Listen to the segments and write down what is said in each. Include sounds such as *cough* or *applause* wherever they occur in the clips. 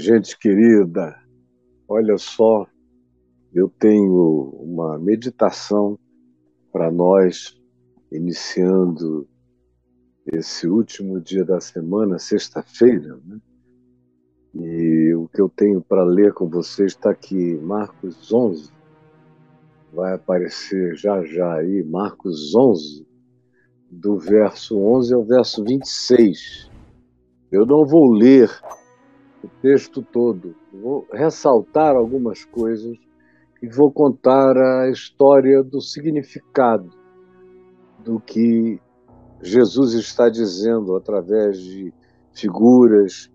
Gente querida, olha só, eu tenho uma meditação para nós, iniciando esse último dia da semana, sexta-feira, né? E o que eu tenho para ler com vocês está aqui, Marcos 11. Vai aparecer já já aí, Marcos 11, do verso 11 ao verso 26. Eu não vou ler o texto todo. Vou ressaltar algumas coisas e vou contar a história do significado do que Jesus está dizendo através de figuras,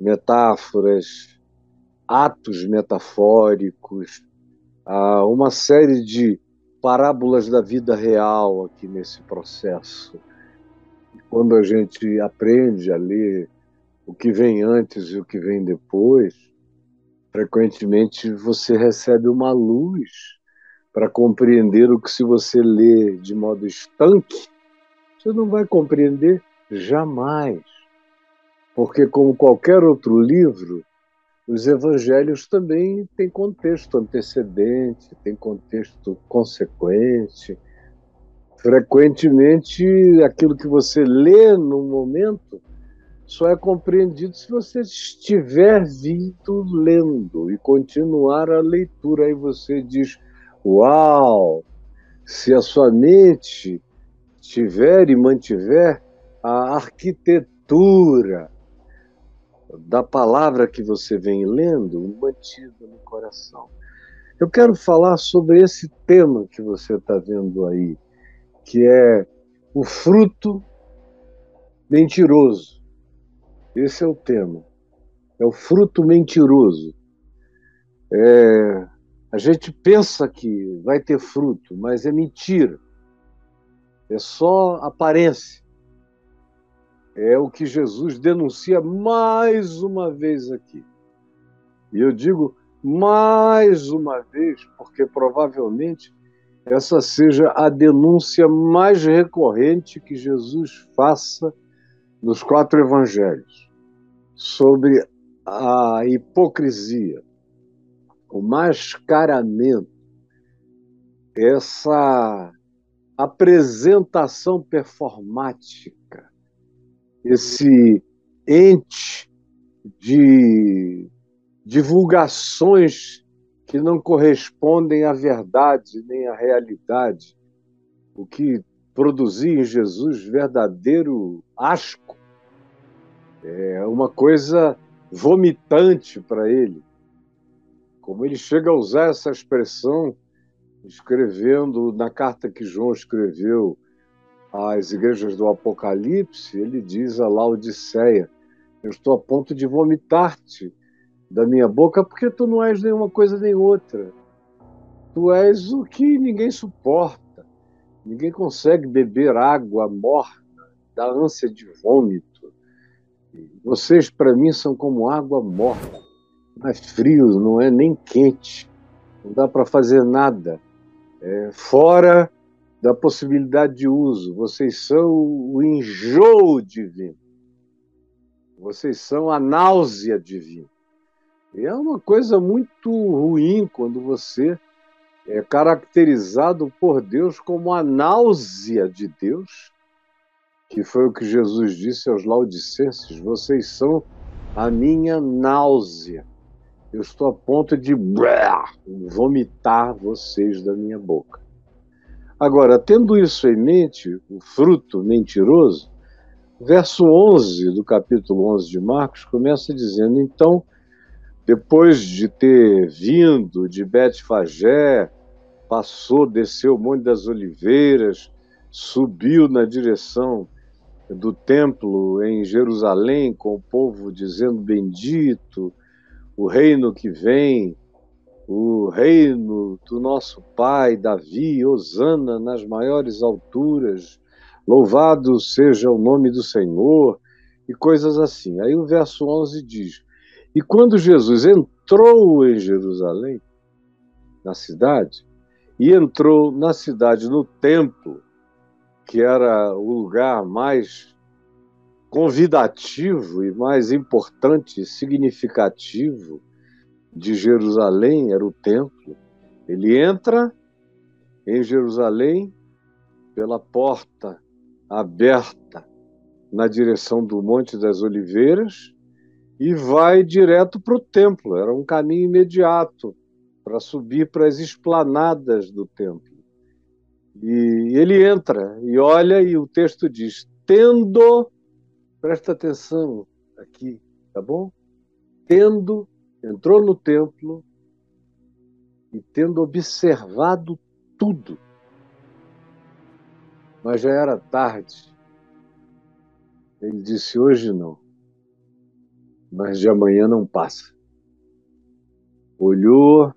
metáforas, atos metafóricos, uma série de parábolas da vida real aqui nesse processo. Quando a gente aprende a ler o que vem antes e o que vem depois, frequentemente você recebe uma luz para compreender o que, se você lê de modo estanque, você não vai compreender jamais. Porque, como qualquer outro livro, os evangelhos também têm contexto antecedente, têm contexto consequente. Frequentemente, aquilo que você lê no momento só é compreendido se você estiver vindo lendo e continuar a leitura. Aí você diz: Uau! Se a sua mente tiver e mantiver a arquitetura da palavra que você vem lendo mantida no coração. Eu quero falar sobre esse tema que você está vendo aí, que é o fruto mentiroso. Esse é o tema. É o fruto mentiroso. É, a gente pensa que vai ter fruto, mas é mentira. É só aparência. É o que Jesus denuncia mais uma vez aqui. E eu digo mais uma vez, porque provavelmente essa seja a denúncia mais recorrente que Jesus faça nos quatro evangelhos sobre a hipocrisia, o mascaramento, essa apresentação performática, esse ente de divulgações que não correspondem à verdade nem à realidade, o que produzia em Jesus verdadeiro asco, é uma coisa vomitante para ele. Como ele chega a usar essa expressão, escrevendo na carta que João escreveu às igrejas do Apocalipse, ele diz a Laodiceia: Eu estou a ponto de vomitar-te da minha boca porque tu não és nenhuma coisa nem outra. Tu és o que ninguém suporta. Ninguém consegue beber água morna da ânsia de vômito. Vocês, para mim, são como água morna. Não é frio, não é nem quente. Não dá para fazer nada. É, fora da possibilidade de uso. Vocês são o enjoo divino. Vocês são a náusea divina. E é uma coisa muito ruim quando você é caracterizado por Deus como a náusea de Deus, que foi o que Jesus disse aos laudicenses: vocês são a minha náusea. Eu estou a ponto de vomitar vocês da minha boca. Agora, tendo isso em mente, o fruto mentiroso, verso 11 do capítulo 11 de Marcos começa dizendo: Então depois de ter vindo de Betfagé, passou, desceu o Monte das Oliveiras, subiu na direção do templo em Jerusalém, com o povo dizendo: Bendito o reino que vem, o reino do nosso pai Davi, Osana nas maiores alturas, louvado seja o nome do Senhor, e coisas assim. Aí o verso 11 diz: e quando Jesus entrou em Jerusalém, na cidade, e entrou na cidade, no templo, que era o lugar mais convidativo e mais importante, significativo de Jerusalém era o templo. Ele entra em Jerusalém pela porta aberta na direção do Monte das Oliveiras e vai direto para o templo. Era um caminho imediato para subir para as esplanadas do templo. E ele entra e olha, e o texto diz: tendo, presta atenção aqui, tá bom? Tendo, entrou no templo e tendo observado tudo. Mas já era tarde. Ele disse: hoje não, mas de amanhã não passa. Olhou,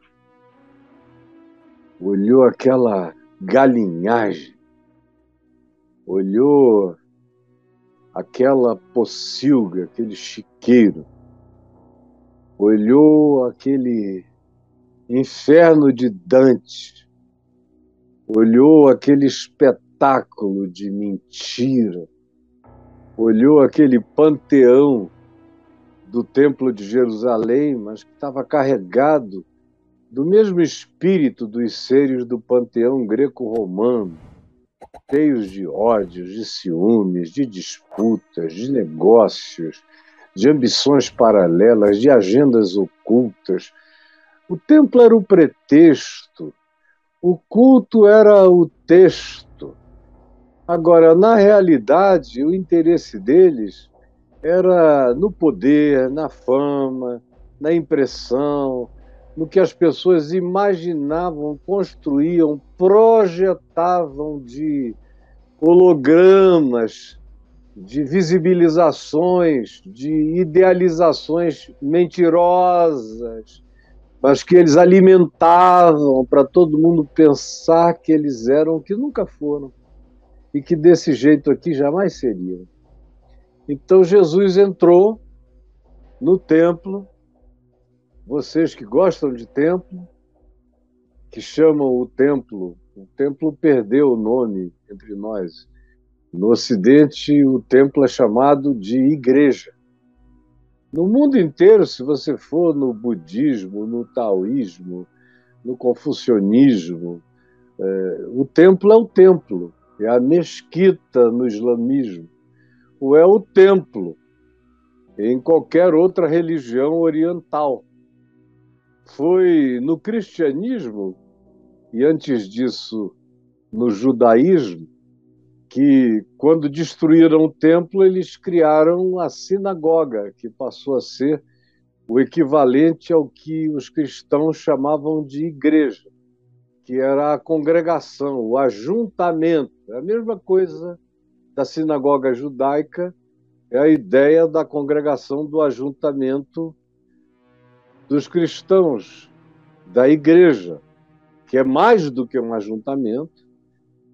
olhou aquela galinhagem, olhou aquela pocilga, aquele chiqueiro, olhou aquele inferno de Dante, olhou aquele espetáculo de mentira, olhou aquele panteão do Templo de Jerusalém, mas que estava carregado do mesmo espírito dos seres do panteão greco-romano, cheios de ódios, de ciúmes, de disputas, de negócios, de ambições paralelas, de agendas ocultas. O templo era o pretexto, o culto era o texto. Agora, na realidade, o interesse deles era no poder, na fama, na impressão, no que as pessoas imaginavam, construíam, projetavam de hologramas, de visibilizações, de idealizações mentirosas, mas que eles alimentavam para todo mundo pensar que eles eram o que nunca foram e que desse jeito aqui jamais seria. Então Jesus entrou no templo. Vocês que gostam de templo, que chamam o templo, o templo perdeu o nome entre nós. No Ocidente, o templo é chamado de igreja. No mundo inteiro, se você for no budismo, no taoísmo, no confucionismo, é, o templo é o templo é a mesquita no islamismo, ou é o templo em qualquer outra religião oriental. Foi no cristianismo e antes disso no judaísmo que quando destruíram o templo eles criaram a sinagoga, que passou a ser o equivalente ao que os cristãos chamavam de igreja que era a congregação, o ajuntamento. É a mesma coisa da sinagoga judaica, é a ideia da congregação do ajuntamento dos cristãos, da igreja, que é mais do que um ajuntamento,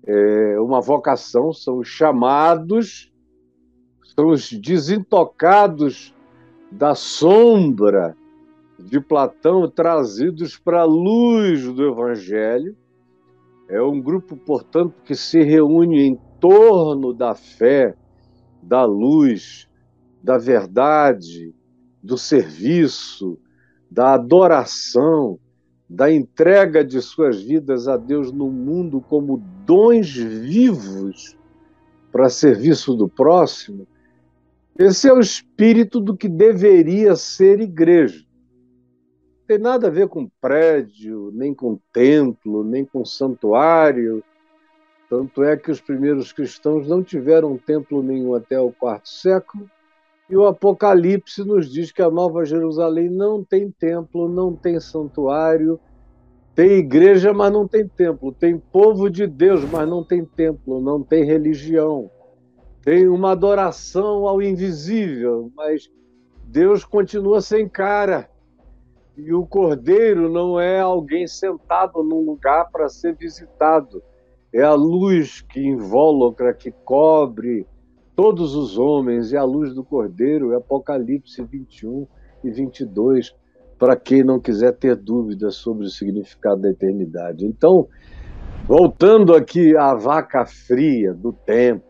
é uma vocação, são os chamados, são os desintocados da sombra de Platão trazidos para a luz do Evangelho. É um grupo, portanto, que se reúne em torno da fé, da luz, da verdade, do serviço, da adoração, da entrega de suas vidas a Deus no mundo como dons vivos para serviço do próximo. Esse é o espírito do que deveria ser igreja tem nada a ver com prédio, nem com templo, nem com santuário. Tanto é que os primeiros cristãos não tiveram templo nenhum até o quarto século. E o Apocalipse nos diz que a Nova Jerusalém não tem templo, não tem santuário, tem igreja, mas não tem templo, tem povo de Deus, mas não tem templo, não tem religião. Tem uma adoração ao invisível, mas Deus continua sem cara. E o cordeiro não é alguém sentado num lugar para ser visitado. É a luz que invólucra, que cobre todos os homens, e a luz do cordeiro é Apocalipse 21 e 22, para quem não quiser ter dúvidas sobre o significado da eternidade. Então, voltando aqui à vaca fria do templo,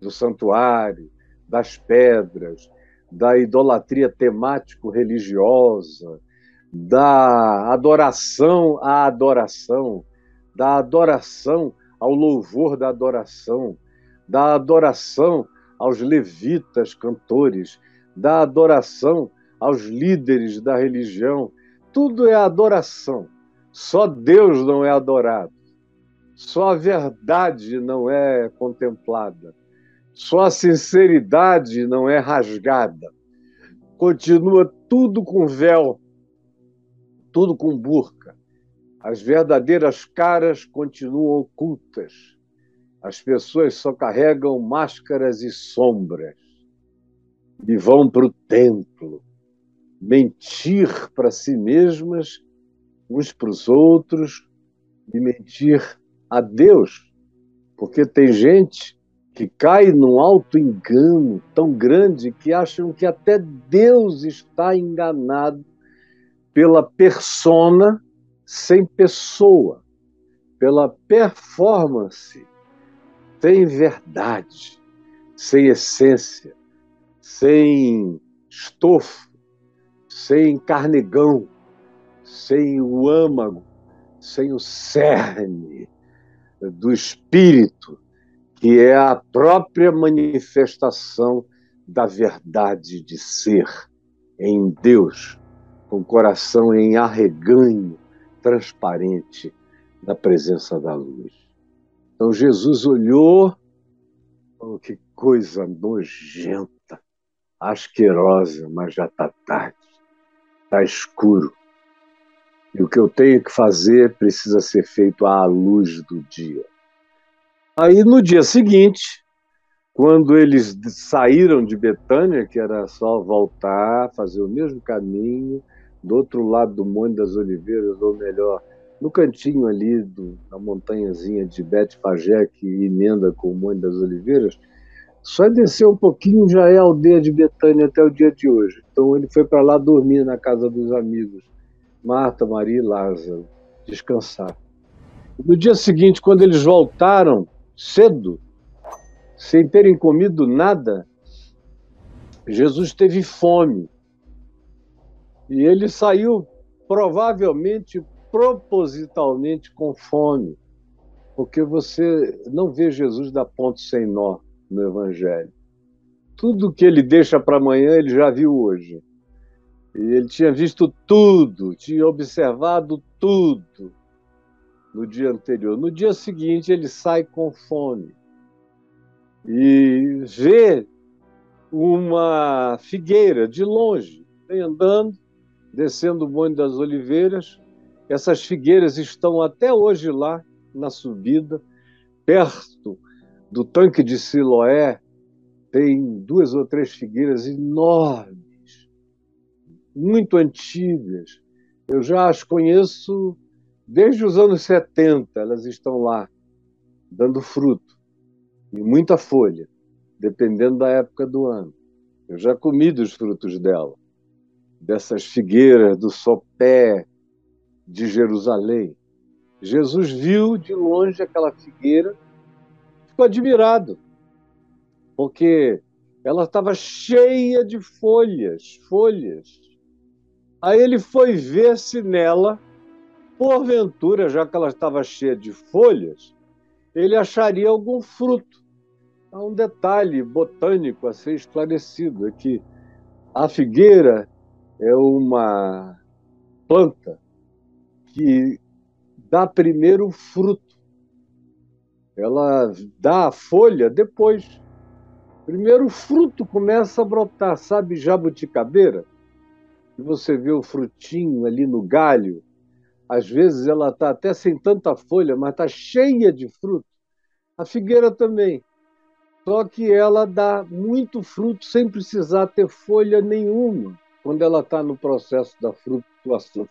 do santuário, das pedras, da idolatria temático-religiosa, da adoração à adoração, da adoração ao louvor da adoração, da adoração aos levitas cantores, da adoração aos líderes da religião. Tudo é adoração. Só Deus não é adorado. Só a verdade não é contemplada. Só a sinceridade não é rasgada. Continua tudo com véu, tudo com burca. As verdadeiras caras continuam ocultas. As pessoas só carregam máscaras e sombras e vão para o templo mentir para si mesmas, uns para os outros, e mentir a Deus. Porque tem gente que cai num alto engano tão grande que acham que até Deus está enganado pela persona sem pessoa, pela performance sem verdade, sem essência, sem estofo sem carnegão, sem o âmago, sem o cerne do espírito, que é a própria manifestação da verdade de ser em Deus, com o coração em arreganho transparente na presença da luz. Então Jesus olhou, oh, que coisa nojenta, asquerosa, mas já está tarde está escuro. E o que eu tenho que fazer precisa ser feito à luz do dia. Aí no dia seguinte, quando eles saíram de Betânia, que era só voltar, fazer o mesmo caminho, do outro lado do Monte das Oliveiras, ou melhor, no cantinho ali do, da montanhazinha de Betfagé, que emenda com o Monte das Oliveiras, só descer um pouquinho já é a aldeia de Betânia até o dia de hoje. Então ele foi para lá dormir na casa dos amigos, Marta, Maria e Lázaro, descansar. No dia seguinte, quando eles voltaram cedo, sem terem comido nada, Jesus teve fome. E ele saiu provavelmente, propositalmente com fome, porque você não vê Jesus dar ponto sem nó no Evangelho. Tudo que ele deixa para amanhã, ele já viu hoje. E ele tinha visto tudo, tinha observado tudo no dia anterior. No dia seguinte, ele sai com fome e vê uma figueira de longe, vem andando, descendo o Monte das Oliveiras. Essas figueiras estão até hoje lá na subida, perto do tanque de Siloé tem duas ou três figueiras enormes, muito antigas. Eu já as conheço desde os anos 70, elas estão lá, dando fruto, e muita folha, dependendo da época do ano. Eu já comi dos frutos dela, dessas figueiras do sopé de Jerusalém. Jesus viu de longe aquela figueira ficou admirado, porque ela estava cheia de folhas, folhas. Aí ele foi ver se nela, porventura, já que ela estava cheia de folhas, ele acharia algum fruto. Há um detalhe botânico a ser esclarecido: é que a figueira é uma planta que dá primeiro fruto ela dá a folha depois. Primeiro o fruto começa a brotar, sabe jabuticabeira? E você vê o frutinho ali no galho. Às vezes ela está até sem tanta folha, mas está cheia de fruto. A figueira também. Só que ela dá muito fruto sem precisar ter folha nenhuma, quando ela está no processo da frutuação,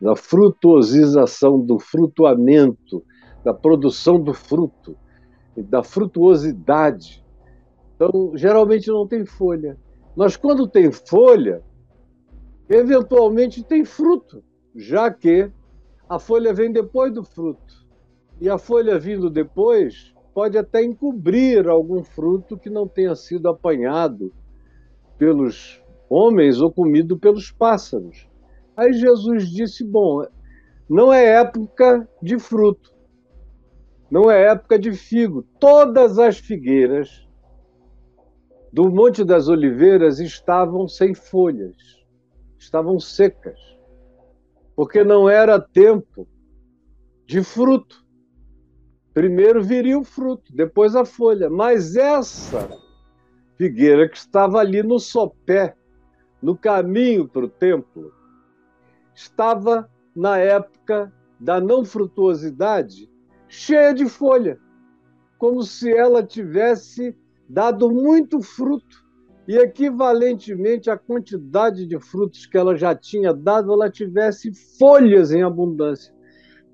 da frutuosização, do frutuamento da produção do fruto, da frutuosidade. Então, geralmente não tem folha. Mas quando tem folha, eventualmente tem fruto, já que a folha vem depois do fruto. E a folha vindo depois pode até encobrir algum fruto que não tenha sido apanhado pelos homens ou comido pelos pássaros. Aí Jesus disse: Bom, não é época de fruto, não é época de figo. Todas as figueiras do Monte das Oliveiras estavam sem folhas, estavam secas, porque não era tempo de fruto. Primeiro viria o fruto, depois a folha. Mas essa figueira que estava ali no sopé, no caminho para o templo, estava na época da não frutuosidade, cheia de folha, como se ela tivesse dado muito fruto. E equivalentemente à quantidade de frutos que ela já tinha dado, ela tivesse folhas em abundância.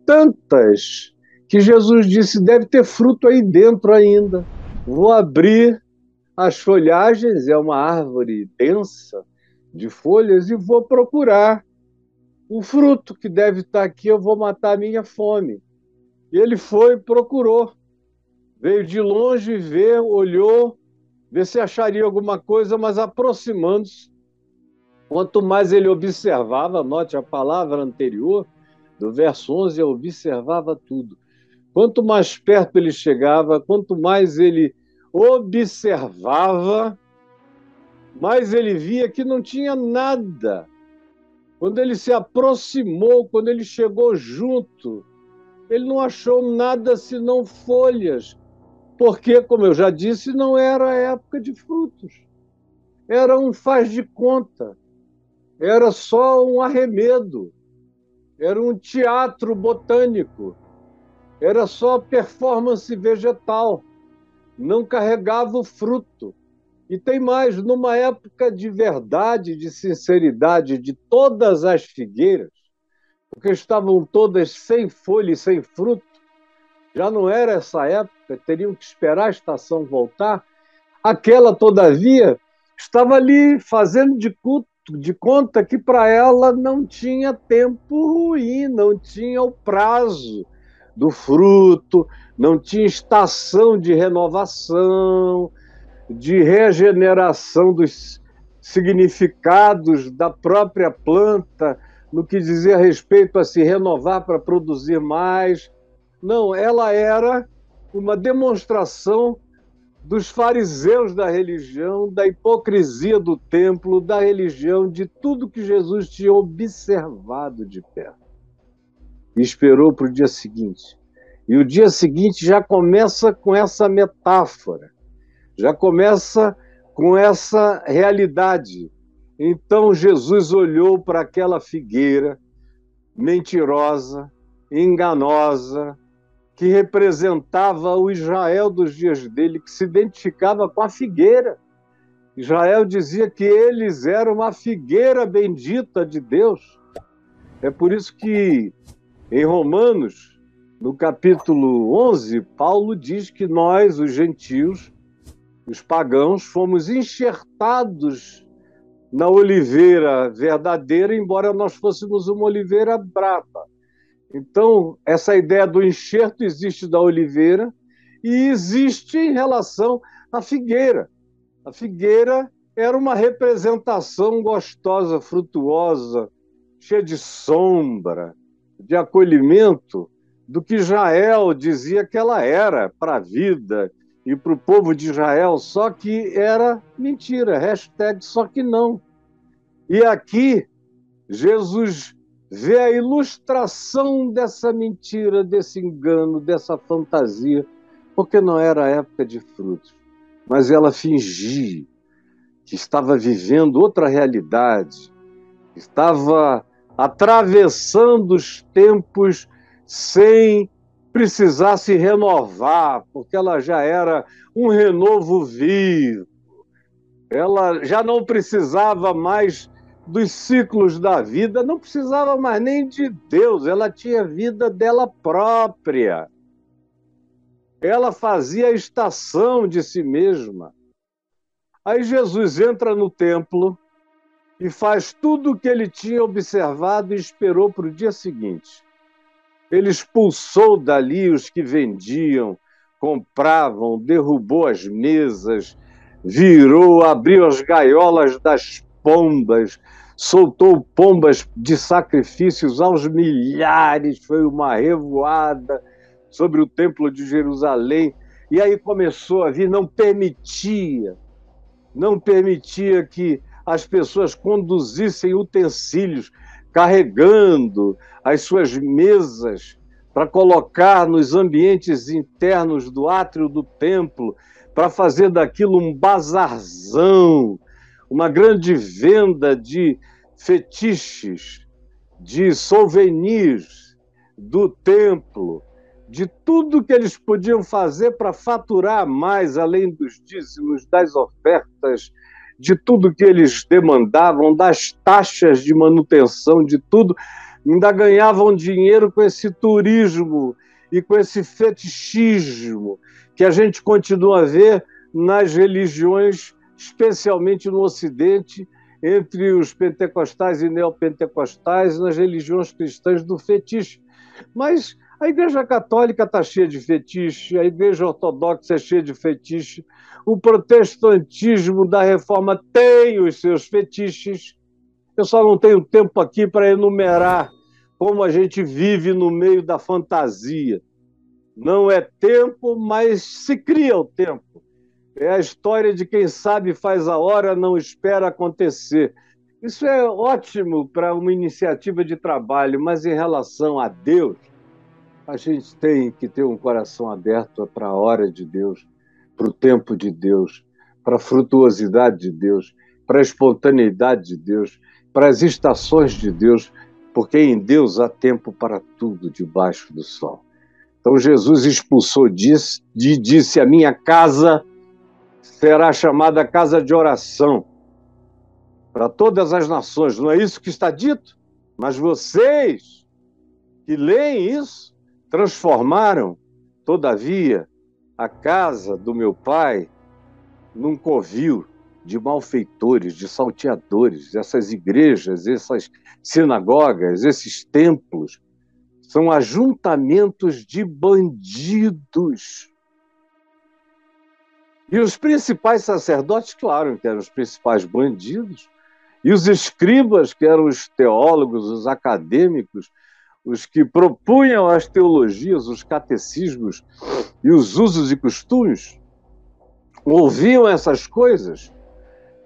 Tantas que Jesus disse: deve ter fruto aí dentro ainda. Vou abrir as folhagens, é uma árvore densa de folhas, e vou procurar o fruto que deve estar aqui, eu vou matar a minha fome. Ele foi, procurou, veio de longe ver, olhou, ver se acharia alguma coisa, mas aproximando-se, quanto mais ele observava, note a palavra anterior, do verso 11, eu observava tudo. Quanto mais perto ele chegava, quanto mais ele observava, mais ele via que não tinha nada. Quando ele se aproximou, quando ele chegou junto, ele não achou nada senão folhas, porque, como eu já disse, não era época de frutos. Era um faz de conta, era só um arremedo, era um teatro botânico era só performance vegetal, não carregava o fruto. E tem mais, numa época de verdade, de sinceridade de todas as figueiras, porque estavam todas sem folha e sem fruto, já não era essa época, teriam que esperar a estação voltar. Aquela, todavia, estava ali fazendo de, culto, de conta que para ela não tinha tempo ruim, não tinha o prazo do fruto, não tinha estação de renovação, de regeneração dos significados da própria planta, no que dizia respeito a se renovar para produzir mais. Não, ela era uma demonstração dos fariseus da religião, da hipocrisia do templo, da religião, de tudo que Jesus tinha observado de perto e esperou para o dia seguinte. E o dia seguinte já começa com essa metáfora, já começa com essa realidade. Então Jesus olhou para aquela figueira mentirosa, enganosa, que representava o Israel dos dias dele, que se identificava com a figueira. Israel dizia que eles eram uma figueira bendita de Deus. É por isso que em Romanos, no capítulo 11, Paulo diz que nós, os gentios, os pagãos, fomos enxertados na oliveira verdadeira, embora nós fôssemos uma oliveira brava. Então, essa ideia do enxerto existe da oliveira e existe em relação à figueira. A figueira era uma representação gostosa, frutuosa, cheia de sombra, de acolhimento do que Israel dizia que ela era para a vida e para o povo de Israel, só que era mentira, hashtag só que não. E aqui, Jesus vê a ilustração dessa mentira, desse engano, dessa fantasia, porque não era época de frutos, mas ela fingia que estava vivendo outra realidade, estava atravessando os tempos sem precisar se renovar, porque ela já era um renovo vivo. Ela já não precisava mais dos ciclos da vida, não precisava mais nem de Deus, ela tinha vida dela própria. Ela fazia a estação de si mesma. Aí Jesus entra no templo e faz tudo o que ele tinha observado e esperou para o dia seguinte. Ele expulsou dali os que vendiam compravam, derrubou as mesas, virou, abriu as gaiolas das pombas, soltou pombas de sacrifícios aos milhares, foi uma revoada sobre o Templo de Jerusalém. E aí começou a vir, não permitia, não permitia que as pessoas conduzissem utensílios, carregando as suas mesas para colocar nos ambientes internos do átrio do templo, para fazer daquilo um bazarzão, uma grande venda de fetiches, de souvenirs do templo, de tudo que eles podiam fazer para faturar mais, além dos dízimos, das ofertas, de tudo que eles demandavam, das taxas de manutenção, de tudo, ainda ganhavam dinheiro com esse turismo e com esse fetichismo que a gente continua a ver nas religiões, especialmente no Ocidente, entre os pentecostais e neopentecostais, nas religiões cristãs do fetiche. Mas a Igreja Católica está cheia de fetiche, a Igreja Ortodoxa é cheia de fetiche, o protestantismo da Reforma tem os seus fetiches. Eu só não tenho tempo aqui para enumerar como a gente vive no meio da fantasia. Não é tempo, mas se cria o tempo. É a história de quem sabe faz a hora, não espera acontecer. Isso é ótimo para uma iniciativa de trabalho, mas em relação a Deus, a gente tem que ter um coração aberto para a hora de Deus, para o tempo de Deus, para a frutuosidade de Deus, para a espontaneidade de Deus, para as estações de Deus, porque em Deus há tempo para tudo debaixo do sol. Então Jesus expulsou disso e disse: A minha casa será chamada casa de oração para todas as nações. Não é isso que está dito? Mas vocês que leem isso transformaram, todavia, a casa do meu pai num covil de malfeitores, de salteadores, essas igrejas, essas sinagogas, esses templos são ajuntamentos de bandidos. E os principais sacerdotes, claro, que eram os principais bandidos, e os escribas, que eram os teólogos, os acadêmicos, os que propunham as teologias, os catecismos e os usos e costumes, ouviam essas coisas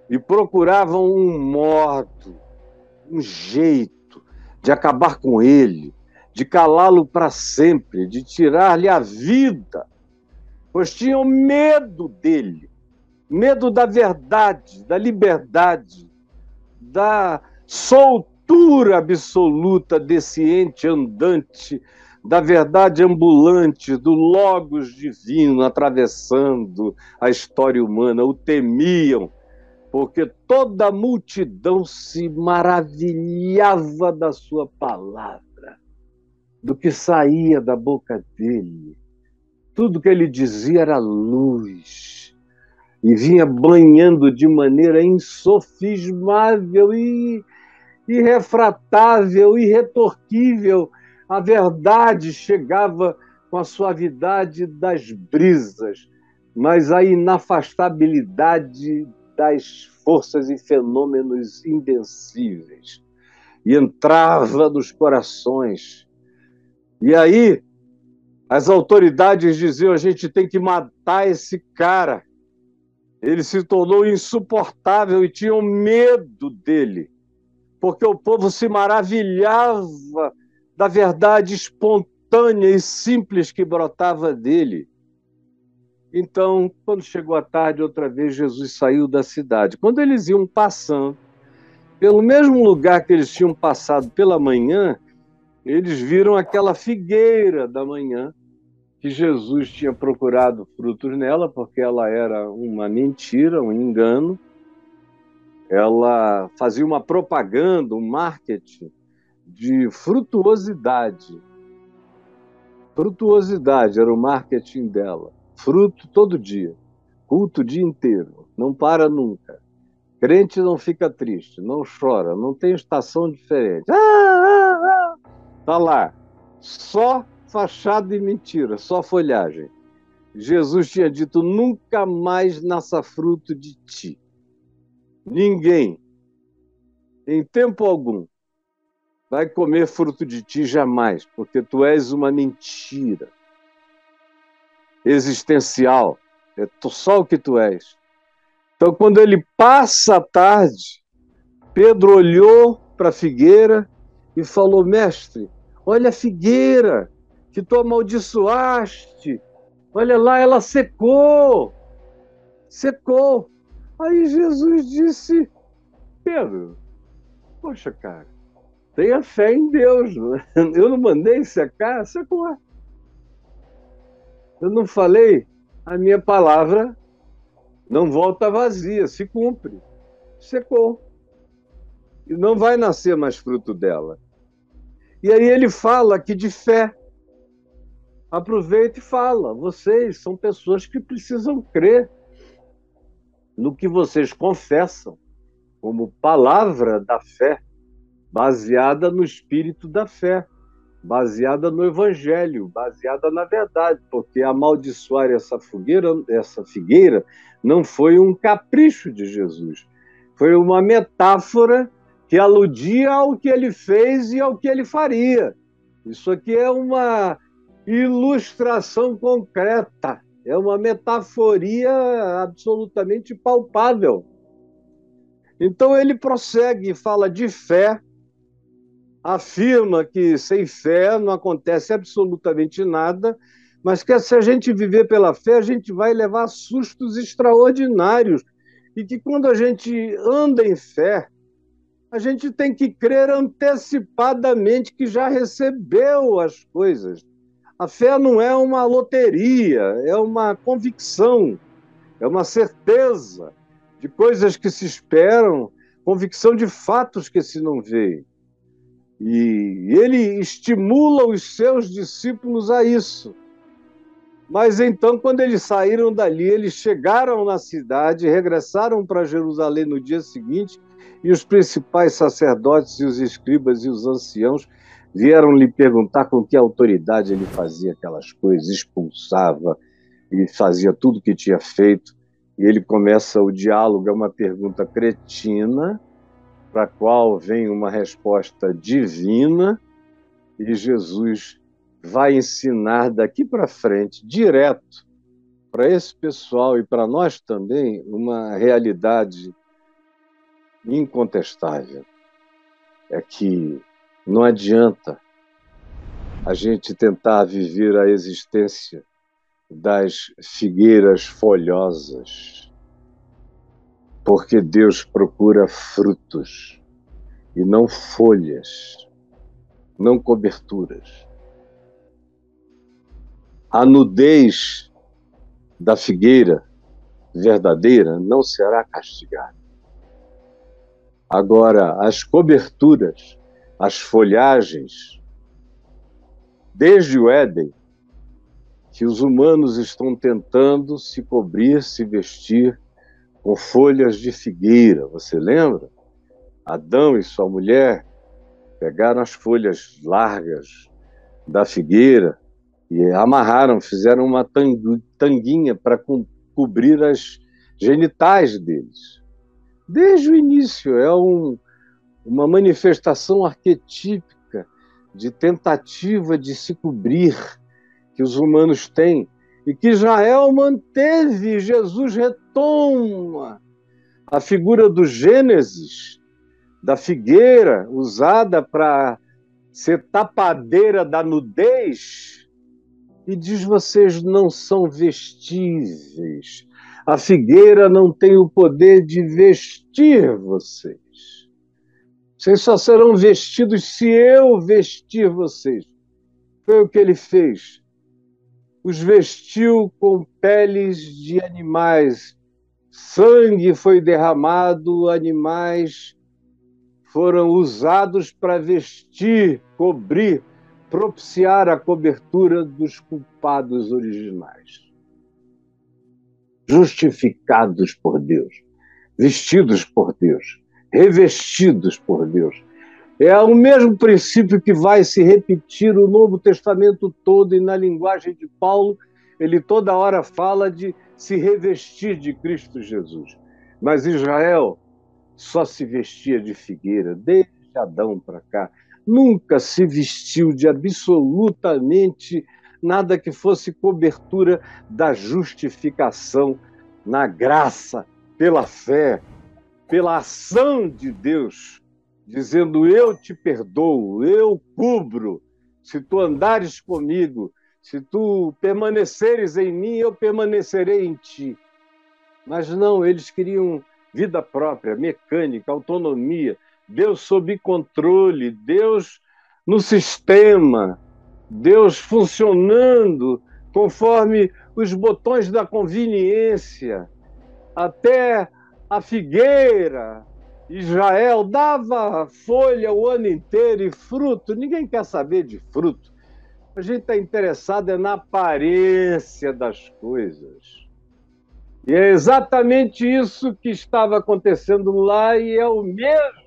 e procuravam um modo, um jeito de acabar com ele, de calá-lo para sempre, de tirar-lhe a vida, pois tinham medo dele, medo da verdade, da liberdade, da soltura absoluta desse ente andante, da verdade ambulante, do Logos divino atravessando a história humana. O temiam, porque toda a multidão se maravilhava da sua palavra do que saía da boca dele. Tudo que ele dizia era luz e vinha banhando de maneira insofismável e irrefratável, irretorquível. A verdade chegava com a suavidade das brisas, mas a inafastabilidade das forças e fenômenos invencíveis. E entrava nos corações e aí, as autoridades diziam: a gente tem que matar esse cara. Ele se tornou insuportável e tinham medo dele, porque o povo se maravilhava da verdade espontânea e simples que brotava dele. Então, quando chegou a tarde, outra vez Jesus saiu da cidade. Quando eles iam passando pelo mesmo lugar que eles tinham passado pela manhã, eles viram aquela figueira da manhã que Jesus tinha procurado frutos nela, porque ela era uma mentira, um engano. Ela fazia uma propaganda, um marketing de frutuosidade. Frutuosidade era o marketing dela. Fruto todo dia, culto o dia inteiro, não para nunca. Crente não fica triste, não chora, não tem estação diferente. Ah, ah, ah. Tá lá. Só fachada e mentira, só folhagem. Jesus tinha dito: nunca mais nasça fruto de ti. Ninguém, em tempo algum, vai comer fruto de ti jamais, porque tu és uma mentira existencial. É só o que tu és. Então, quando ele passa a tarde, Pedro olhou para a figueira e falou: Mestre, olha a figueira que tu amaldiçoaste. Olha lá, ela secou. Secou. Aí Jesus disse: Pedro, poxa, cara, tenha fé em Deus. *laughs* Eu não mandei secar, secou. Eu não falei, a minha palavra não volta vazia, se cumpre. Secou. E não vai nascer mais fruto dela. E aí ele fala aqui de fé. Aproveita e fala. Vocês são pessoas que precisam crer no que vocês confessam como palavra da fé, baseada no espírito da fé baseada no evangelho, baseada na verdade, porque amaldiçoar essa fogueira, essa figueira não foi um capricho de Jesus. Foi uma metáfora que aludia ao que ele fez e ao que ele faria. Isso aqui é uma ilustração concreta, é uma metaforia absolutamente palpável. Então ele prossegue e fala de fé, afirma que sem fé não acontece absolutamente nada, mas que se a gente viver pela fé, a gente vai levar sustos extraordinários. E que quando a gente anda em fé, a gente tem que crer antecipadamente que já recebeu as coisas. A fé não é uma loteria, é uma convicção, é uma certeza de coisas que se esperam, convicção de fatos que se não veem. E ele estimula os seus discípulos a isso. Mas então, quando eles saíram dali, eles chegaram na cidade, regressaram para Jerusalém no dia seguinte, e os principais sacerdotes e os escribas e os anciãos vieram lhe perguntar com que autoridade ele fazia aquelas coisas, expulsava e fazia tudo que tinha feito. E ele começa o diálogo, é uma pergunta cretina, para a qual vem uma resposta divina e Jesus vai ensinar daqui para frente, direto, para esse pessoal e para nós também, uma realidade incontestável. É que não adianta a gente tentar viver a existência das figueiras folhosas porque Deus procura frutos e não folhas, não coberturas. A nudez da figueira verdadeira não será castigada. Agora, as coberturas, as folhagens, desde o Éden, que os humanos estão tentando se cobrir, se vestir com folhas de figueira, você lembra? Adão e sua mulher pegaram as folhas largas da figueira e amarraram, fizeram uma tanguinha para co cobrir as genitais deles. Desde o início, é um, uma manifestação arquetípica de tentativa de se cobrir que os humanos têm e que Israel manteve. Jesus retoma a figura do Gênesis, da figueira, usada para ser tapadeira da nudez, e diz: vocês não são vestíveis. A figueira não tem o poder de vestir vocês. Vocês só serão vestidos se eu vestir vocês. Foi o que ele fez os vestiu com peles de animais, sangue foi derramado, animais foram usados para vestir, cobrir, propiciar a cobertura dos culpados originais. Justificados por Deus, vestidos por Deus, revestidos por Deus, é o mesmo princípio que vai se repetir o Novo Testamento todo e na linguagem de Paulo, ele toda hora fala de se revestir de Cristo Jesus. Mas Israel só se vestia de figueira, desde Adão para cá. Nunca se vestiu de absolutamente nada que fosse cobertura da justificação na graça, pela fé, pela ação de Deus, dizendo: Eu te perdoo, eu cubro, se tu andares comigo, se tu permaneceres em mim, eu permanecerei em ti. Mas não, eles queriam vida própria, mecânica, autonomia, Deus sob controle, Deus no sistema, Deus funcionando conforme os botões da conveniência. Até a figueira, Israel dava folha o ano inteiro e fruto, ninguém quer saber de fruto. A gente está interessado é na aparência das coisas. E é exatamente isso que estava acontecendo lá e é o mesmo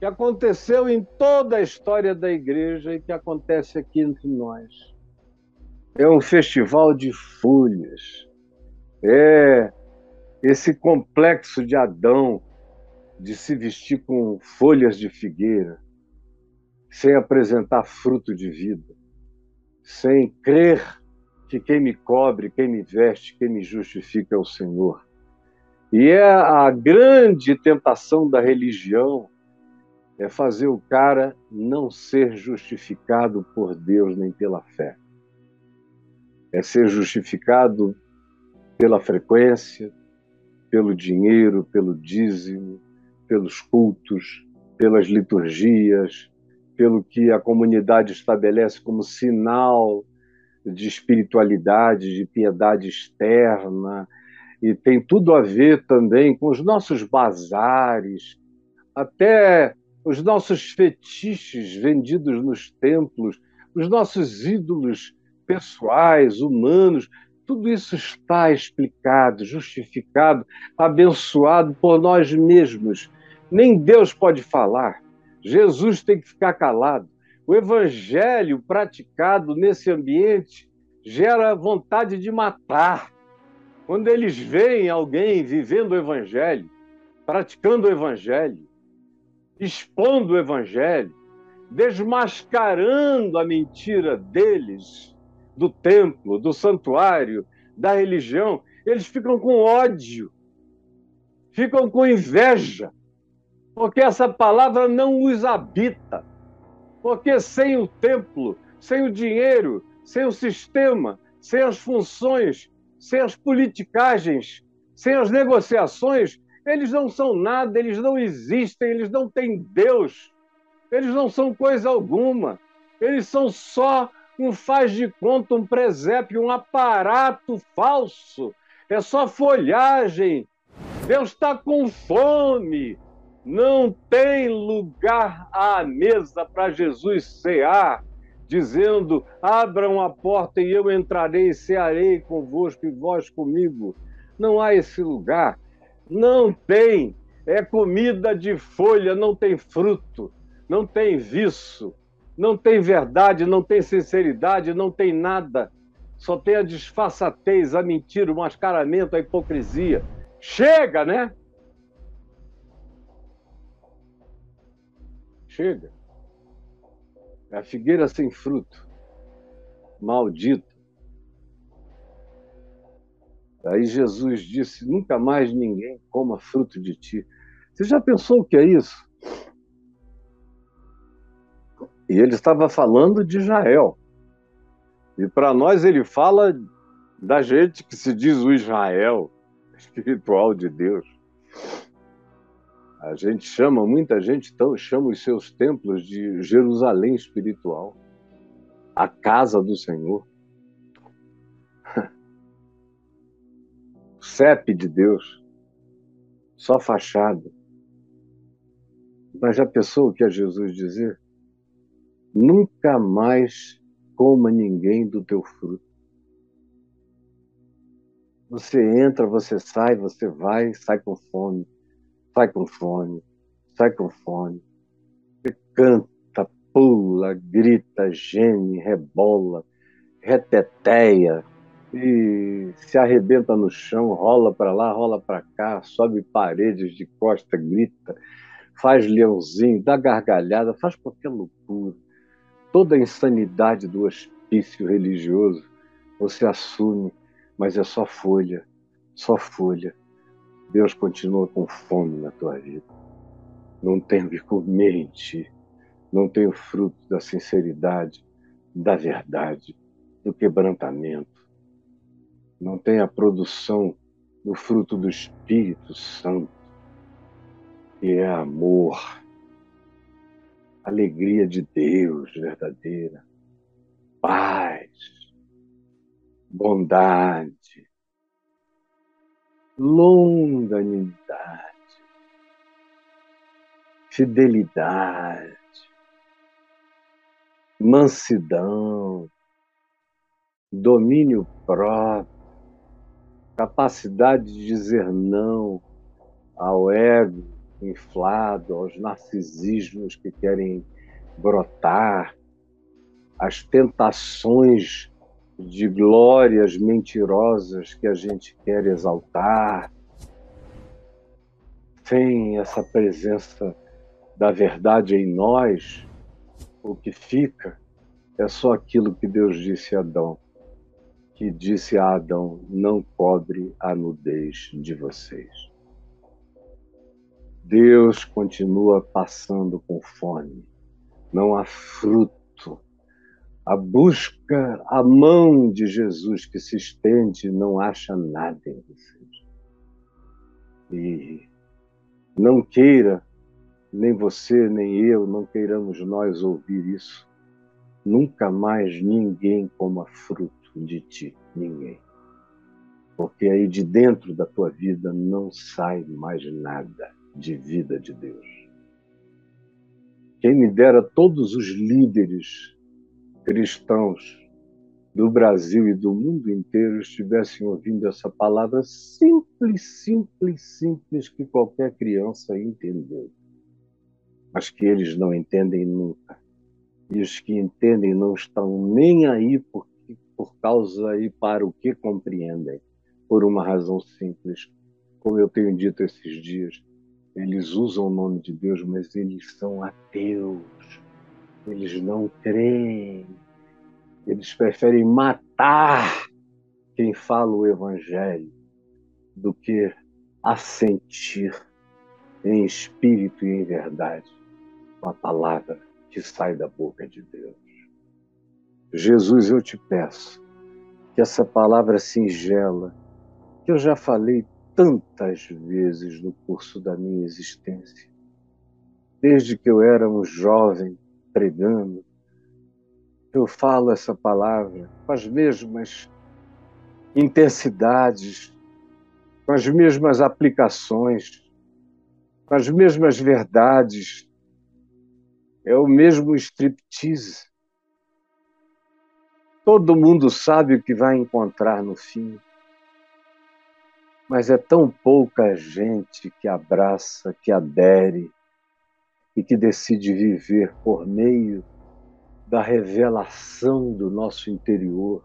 que aconteceu em toda a história da igreja e que acontece aqui entre nós. É um festival de folhas. É esse complexo de Adão de se vestir com folhas de figueira sem apresentar fruto de vida, sem crer que quem me cobre, quem me veste, quem me justifica é o Senhor. E é a grande tentação da religião é fazer o cara não ser justificado por Deus nem pela fé. É ser justificado pela frequência, pelo dinheiro, pelo dízimo, pelos cultos, pelas liturgias, pelo que a comunidade estabelece como sinal de espiritualidade, de piedade externa, e tem tudo a ver também com os nossos bazares, até os nossos fetiches vendidos nos templos, os nossos ídolos pessoais, humanos, tudo isso está explicado, justificado, abençoado por nós mesmos. Nem Deus pode falar. Jesus tem que ficar calado. O evangelho praticado nesse ambiente gera vontade de matar. Quando eles veem alguém vivendo o evangelho, praticando o evangelho, expondo o evangelho, desmascarando a mentira deles, do templo, do santuário, da religião, eles ficam com ódio, ficam com inveja, porque essa palavra não os habita. Porque sem o templo, sem o dinheiro, sem o sistema, sem as funções, sem as politicagens, sem as negociações, eles não são nada, eles não existem, eles não têm Deus, eles não são coisa alguma, eles são só um faz de conta, um presépio, um aparato falso, é só folhagem. Deus está com fome, não tem lugar à mesa para Jesus cear, dizendo: abram a porta e eu entrarei e cearei convosco e vós comigo. Não há esse lugar. Não tem. É comida de folha, não tem fruto, não tem viço, não tem verdade, não tem sinceridade, não tem nada. Só tem a disfarçatez, a mentira, o mascaramento, a hipocrisia. Chega, né? Chega. É a figueira sem fruto. Maldito. Aí Jesus disse: Nunca mais ninguém coma fruto de ti. Você já pensou o que é isso? E ele estava falando de Israel. E para nós ele fala da gente que se diz o Israel *laughs* espiritual de Deus. A gente chama, muita gente então, chama os seus templos de Jerusalém espiritual, a casa do Senhor. O *laughs* CEP de Deus, só fachada. Mas já pensou o que é Jesus dizer? Nunca mais coma ninguém do teu fruto. Você entra, você sai, você vai, sai com fome sai com fome, sai com fome. Você canta, pula, grita, geme, rebola, reteteia e se arrebenta no chão, rola para lá, rola para cá, sobe paredes de costa, grita, faz leãozinho, dá gargalhada, faz qualquer loucura. Toda a insanidade do hospício religioso você assume, mas é só folha, só folha. Deus continua com fome na tua vida. Não tem o que comer em ti. Não tem o fruto da sinceridade, da verdade, do quebrantamento. Não tem a produção do fruto do Espírito Santo, que é amor, alegria de Deus verdadeira, paz, bondade, longanimidade, fidelidade, mansidão, domínio próprio, capacidade de dizer não ao ego inflado, aos narcisismos que querem brotar, às tentações de glórias mentirosas que a gente quer exaltar. Sem essa presença da verdade em nós, o que fica é só aquilo que Deus disse a Adão, que disse a Adão: não cobre a nudez de vocês. Deus continua passando com fome, não há fruto a busca, a mão de Jesus que se estende não acha nada em vocês. E não queira, nem você, nem eu, não queiramos nós ouvir isso. Nunca mais ninguém coma fruto de ti, ninguém. Porque aí de dentro da tua vida não sai mais nada de vida de Deus. Quem me dera todos os líderes cristãos do Brasil e do mundo inteiro estivessem ouvindo essa palavra simples, simples, simples que qualquer criança entendeu, mas que eles não entendem nunca. E os que entendem não estão nem aí por, por causa e para o que compreendem, por uma razão simples. Como eu tenho dito esses dias, eles usam o nome de Deus, mas eles são ateus eles não creem. Eles preferem matar quem fala o Evangelho do que assentir em espírito e em verdade a palavra que sai da boca de Deus. Jesus, eu te peço que essa palavra singela, que eu já falei tantas vezes no curso da minha existência, desde que eu era um jovem pregando, eu falo essa palavra com as mesmas intensidades, com as mesmas aplicações, com as mesmas verdades. É o mesmo striptease. Todo mundo sabe o que vai encontrar no fim. Mas é tão pouca gente que abraça, que adere, e que decide viver por meio da revelação do nosso interior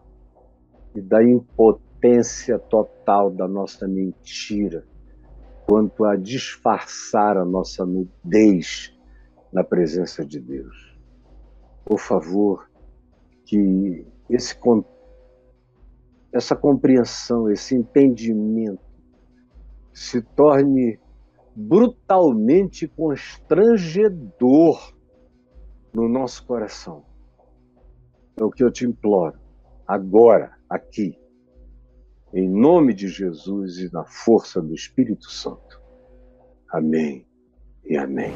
e da impotência total da nossa mentira quanto a disfarçar a nossa nudez na presença de Deus. Por favor, que esse, essa compreensão, esse entendimento se torne brutalmente constrangedor no nosso coração. É o que eu te imploro, agora, aqui, em nome de Jesus e na força do Espírito Santo. Amém e amém.